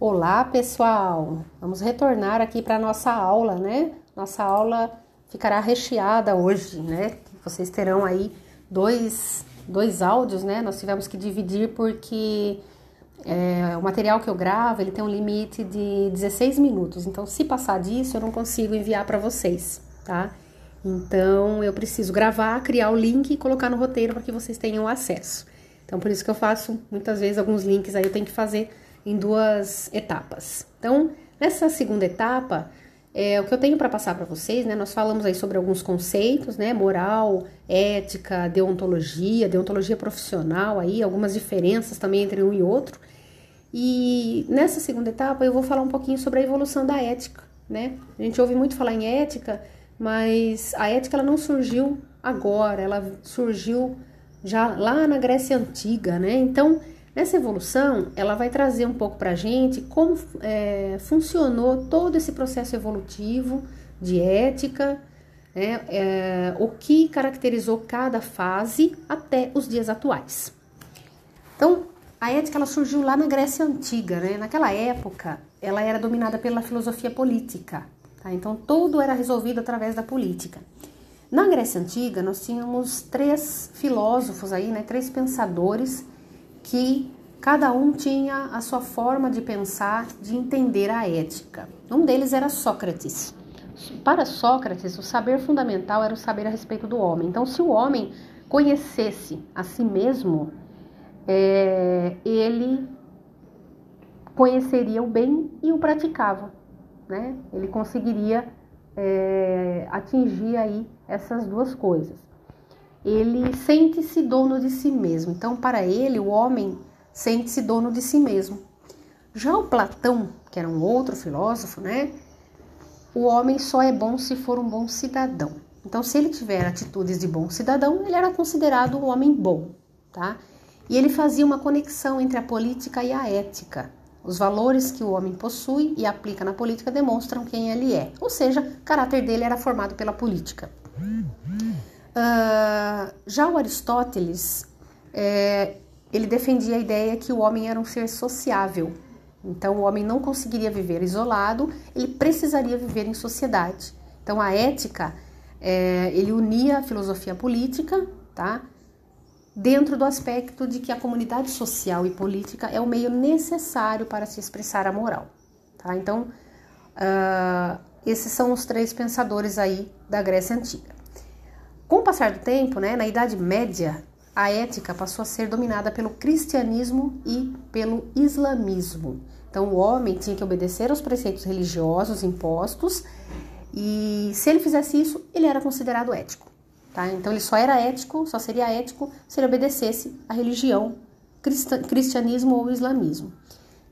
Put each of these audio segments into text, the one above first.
Olá, pessoal! Vamos retornar aqui para nossa aula, né? Nossa aula ficará recheada hoje, né? Vocês terão aí dois, dois áudios, né? Nós tivemos que dividir porque é, o material que eu gravo ele tem um limite de 16 minutos. Então, se passar disso, eu não consigo enviar para vocês, tá? Então, eu preciso gravar, criar o link e colocar no roteiro para que vocês tenham acesso. Então, por isso que eu faço muitas vezes alguns links aí eu tenho que fazer em duas etapas. Então, nessa segunda etapa, é, o que eu tenho para passar para vocês, né? Nós falamos aí sobre alguns conceitos, né? Moral, ética, deontologia, deontologia profissional, aí algumas diferenças também entre um e outro. E nessa segunda etapa eu vou falar um pouquinho sobre a evolução da ética, né? A gente ouve muito falar em ética, mas a ética ela não surgiu agora, ela surgiu já lá na Grécia Antiga, né? Então essa evolução, ela vai trazer um pouco para a gente como é, funcionou todo esse processo evolutivo de ética, né, é, o que caracterizou cada fase até os dias atuais. Então, a ética ela surgiu lá na Grécia Antiga, né? Naquela época, ela era dominada pela filosofia política, tá? Então, tudo era resolvido através da política. Na Grécia Antiga, nós tínhamos três filósofos aí, né? Três pensadores que cada um tinha a sua forma de pensar, de entender a ética. Um deles era Sócrates. Para Sócrates, o saber fundamental era o saber a respeito do homem. Então, se o homem conhecesse a si mesmo, é, ele conheceria o bem e o praticava, né? Ele conseguiria é, atingir aí essas duas coisas ele sente-se dono de si mesmo. Então, para ele, o homem sente-se dono de si mesmo. Já o Platão, que era um outro filósofo, né? O homem só é bom se for um bom cidadão. Então, se ele tiver atitudes de bom cidadão, ele era considerado um homem bom, tá? E ele fazia uma conexão entre a política e a ética. Os valores que o homem possui e aplica na política demonstram quem ele é. Ou seja, o caráter dele era formado pela política. Uh, já o Aristóteles, é, ele defendia a ideia que o homem era um ser sociável. Então, o homem não conseguiria viver isolado, ele precisaria viver em sociedade. Então, a ética, é, ele unia a filosofia política, tá? Dentro do aspecto de que a comunidade social e política é o meio necessário para se expressar a moral, tá? Então, uh, esses são os três pensadores aí da Grécia Antiga. Com o passar do tempo, né, na Idade Média, a ética passou a ser dominada pelo cristianismo e pelo islamismo. Então, o homem tinha que obedecer aos preceitos religiosos impostos e, se ele fizesse isso, ele era considerado ético. Tá? Então, ele só era ético, só seria ético se ele obedecesse à religião, cristianismo ou islamismo.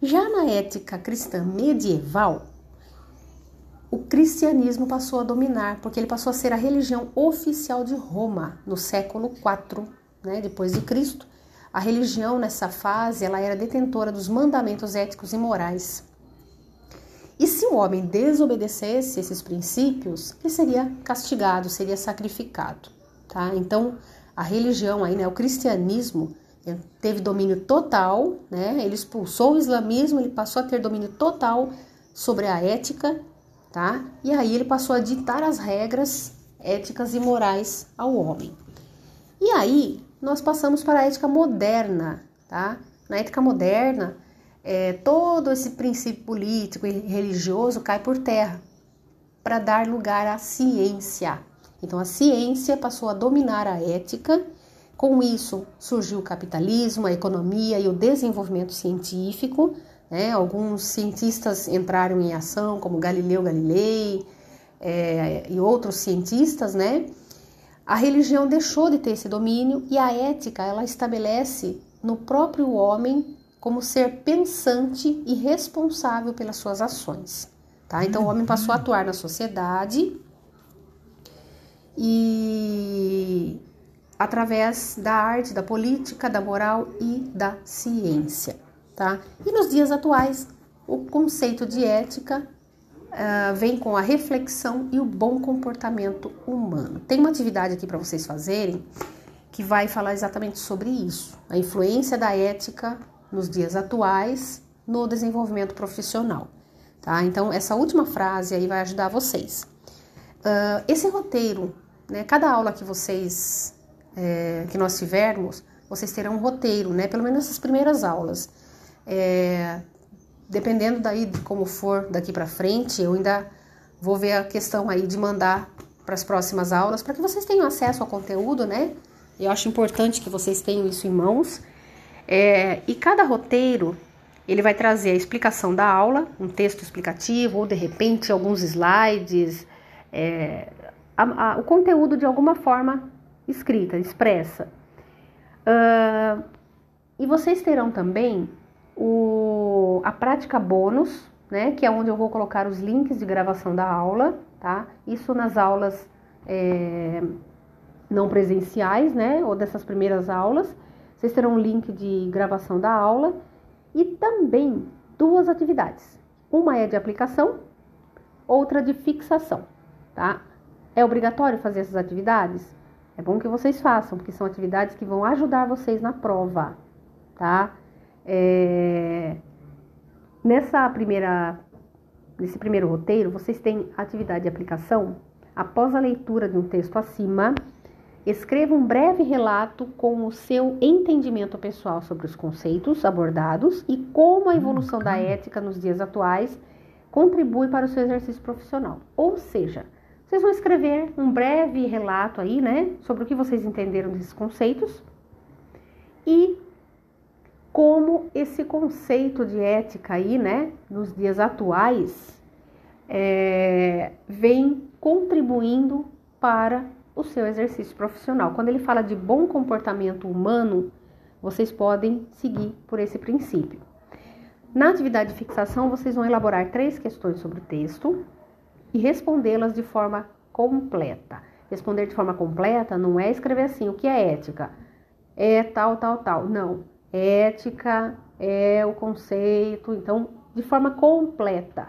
Já na ética cristã medieval, o cristianismo passou a dominar, porque ele passou a ser a religião oficial de Roma no século IV, né, depois de Cristo. A religião nessa fase ela era detentora dos mandamentos éticos e morais. E se o homem desobedecesse esses princípios, ele seria castigado, seria sacrificado, tá? Então, a religião aí, né, o cristianismo teve domínio total, né? Ele expulsou o islamismo, ele passou a ter domínio total sobre a ética tá? E aí ele passou a ditar as regras éticas e morais ao homem. E aí nós passamos para a ética moderna, tá? Na ética moderna, é, todo esse princípio político e religioso cai por terra para dar lugar à ciência. Então a ciência passou a dominar a ética. Com isso surgiu o capitalismo, a economia e o desenvolvimento científico, né? Alguns cientistas entraram em ação, como Galileu Galilei é, e outros cientistas, né? A religião deixou de ter esse domínio e a ética ela estabelece no próprio homem como ser pensante e responsável pelas suas ações. Tá? Então, o homem passou a atuar na sociedade e através da arte, da política, da moral e da ciência tá? E nos dias atuais, o conceito de ética uh, vem com a reflexão e o bom comportamento humano. Tem uma atividade aqui para vocês fazerem que vai falar exatamente sobre isso, a influência da ética nos dias atuais, no desenvolvimento profissional, tá? Então, essa última frase aí vai ajudar vocês. Uh, esse roteiro, né? Cada aula que vocês, é, que nós tivermos, vocês terão um roteiro, né? Pelo menos as primeiras aulas. É, dependendo daí de como for daqui para frente, eu ainda vou ver a questão aí de mandar para as próximas aulas, para que vocês tenham acesso ao conteúdo, né? Eu acho importante que vocês tenham isso em mãos. É, e cada roteiro ele vai trazer a explicação da aula, um texto explicativo, ou de repente alguns slides, é, a, a, o conteúdo de alguma forma escrita, expressa. Uh, e vocês terão também o, a prática bônus, né, que é onde eu vou colocar os links de gravação da aula, tá? Isso nas aulas é, não presenciais, né, ou dessas primeiras aulas. Vocês terão um link de gravação da aula e também duas atividades. Uma é de aplicação, outra de fixação, tá? É obrigatório fazer essas atividades? É bom que vocês façam, porque são atividades que vão ajudar vocês na prova, tá? É... Nessa primeira, nesse primeiro roteiro, vocês têm atividade de aplicação. Após a leitura de um texto acima, escreva um breve relato com o seu entendimento pessoal sobre os conceitos abordados e como a evolução da ética nos dias atuais contribui para o seu exercício profissional. Ou seja, vocês vão escrever um breve relato aí, né, sobre o que vocês entenderam desses conceitos e esse conceito de ética aí, né, nos dias atuais, é, vem contribuindo para o seu exercício profissional. Quando ele fala de bom comportamento humano, vocês podem seguir por esse princípio. Na atividade de fixação, vocês vão elaborar três questões sobre o texto e respondê-las de forma completa. Responder de forma completa não é escrever assim, o que é ética? É tal, tal, tal. Não ética é o conceito, então, de forma completa,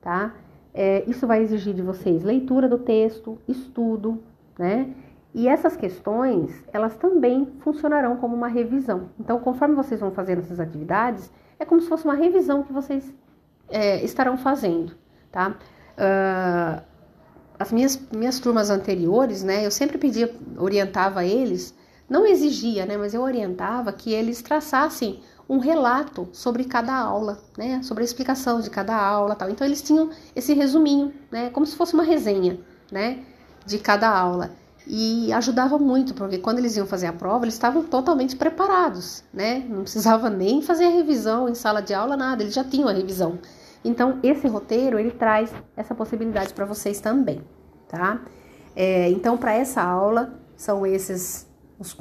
tá? É, isso vai exigir de vocês leitura do texto, estudo, né? E essas questões, elas também funcionarão como uma revisão. Então, conforme vocês vão fazendo essas atividades, é como se fosse uma revisão que vocês é, estarão fazendo, tá? Uh, as minhas, minhas turmas anteriores, né, eu sempre pedia, orientava eles não exigia, né, mas eu orientava que eles traçassem um relato sobre cada aula, né, sobre a explicação de cada aula, tal. Então eles tinham esse resuminho, né, como se fosse uma resenha, né, de cada aula. E ajudava muito, porque quando eles iam fazer a prova, eles estavam totalmente preparados, né? Não precisava nem fazer a revisão em sala de aula, nada, eles já tinham a revisão. Então, esse roteiro, ele traz essa possibilidade para vocês também, tá? É, então, para essa aula, são esses os,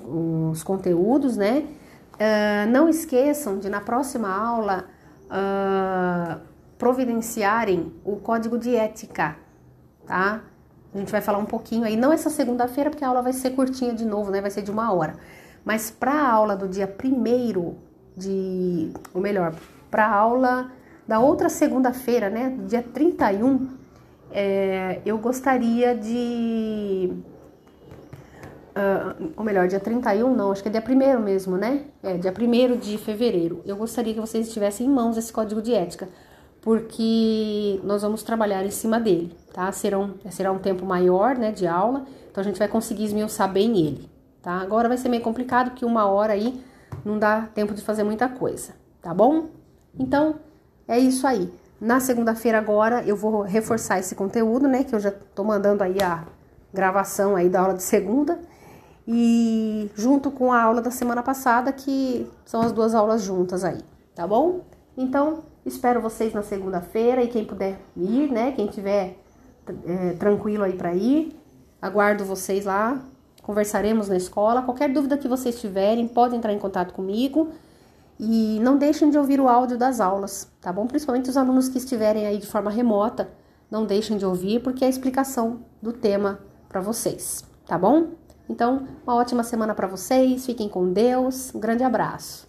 os conteúdos, né? Uh, não esqueçam de na próxima aula uh, providenciarem o código de ética, tá? A gente vai falar um pouquinho aí, não essa segunda-feira, porque a aula vai ser curtinha de novo, né? Vai ser de uma hora. Mas para a aula do dia primeiro de. Ou melhor, para a aula da outra segunda-feira, né? Dia 31, é, eu gostaria de uh, ou melhor, dia 31 não, acho que é dia 1 mesmo, né? É, dia 1 de fevereiro. Eu gostaria que vocês tivessem em mãos esse código de ética, porque nós vamos trabalhar em cima dele, tá? Será um, será um tempo maior, né, de aula, então a gente vai conseguir esmiuçar bem ele, tá? Agora vai ser meio complicado, porque uma hora aí não dá tempo de fazer muita coisa, tá bom? Então, é isso aí. Na segunda-feira agora eu vou reforçar esse conteúdo, né, que eu já tô mandando aí a gravação aí da aula de segunda e junto com a aula da semana passada, que são as duas aulas juntas aí, tá bom? Então, espero vocês na segunda-feira e quem puder ir, né? Quem tiver é, tranquilo aí para ir, aguardo vocês lá. Conversaremos na escola. Qualquer dúvida que vocês tiverem, podem entrar em contato comigo. E não deixem de ouvir o áudio das aulas, tá bom? Principalmente os alunos que estiverem aí de forma remota, não deixem de ouvir, porque é a explicação do tema para vocês, tá bom? Então, uma ótima semana para vocês, fiquem com Deus, um grande abraço.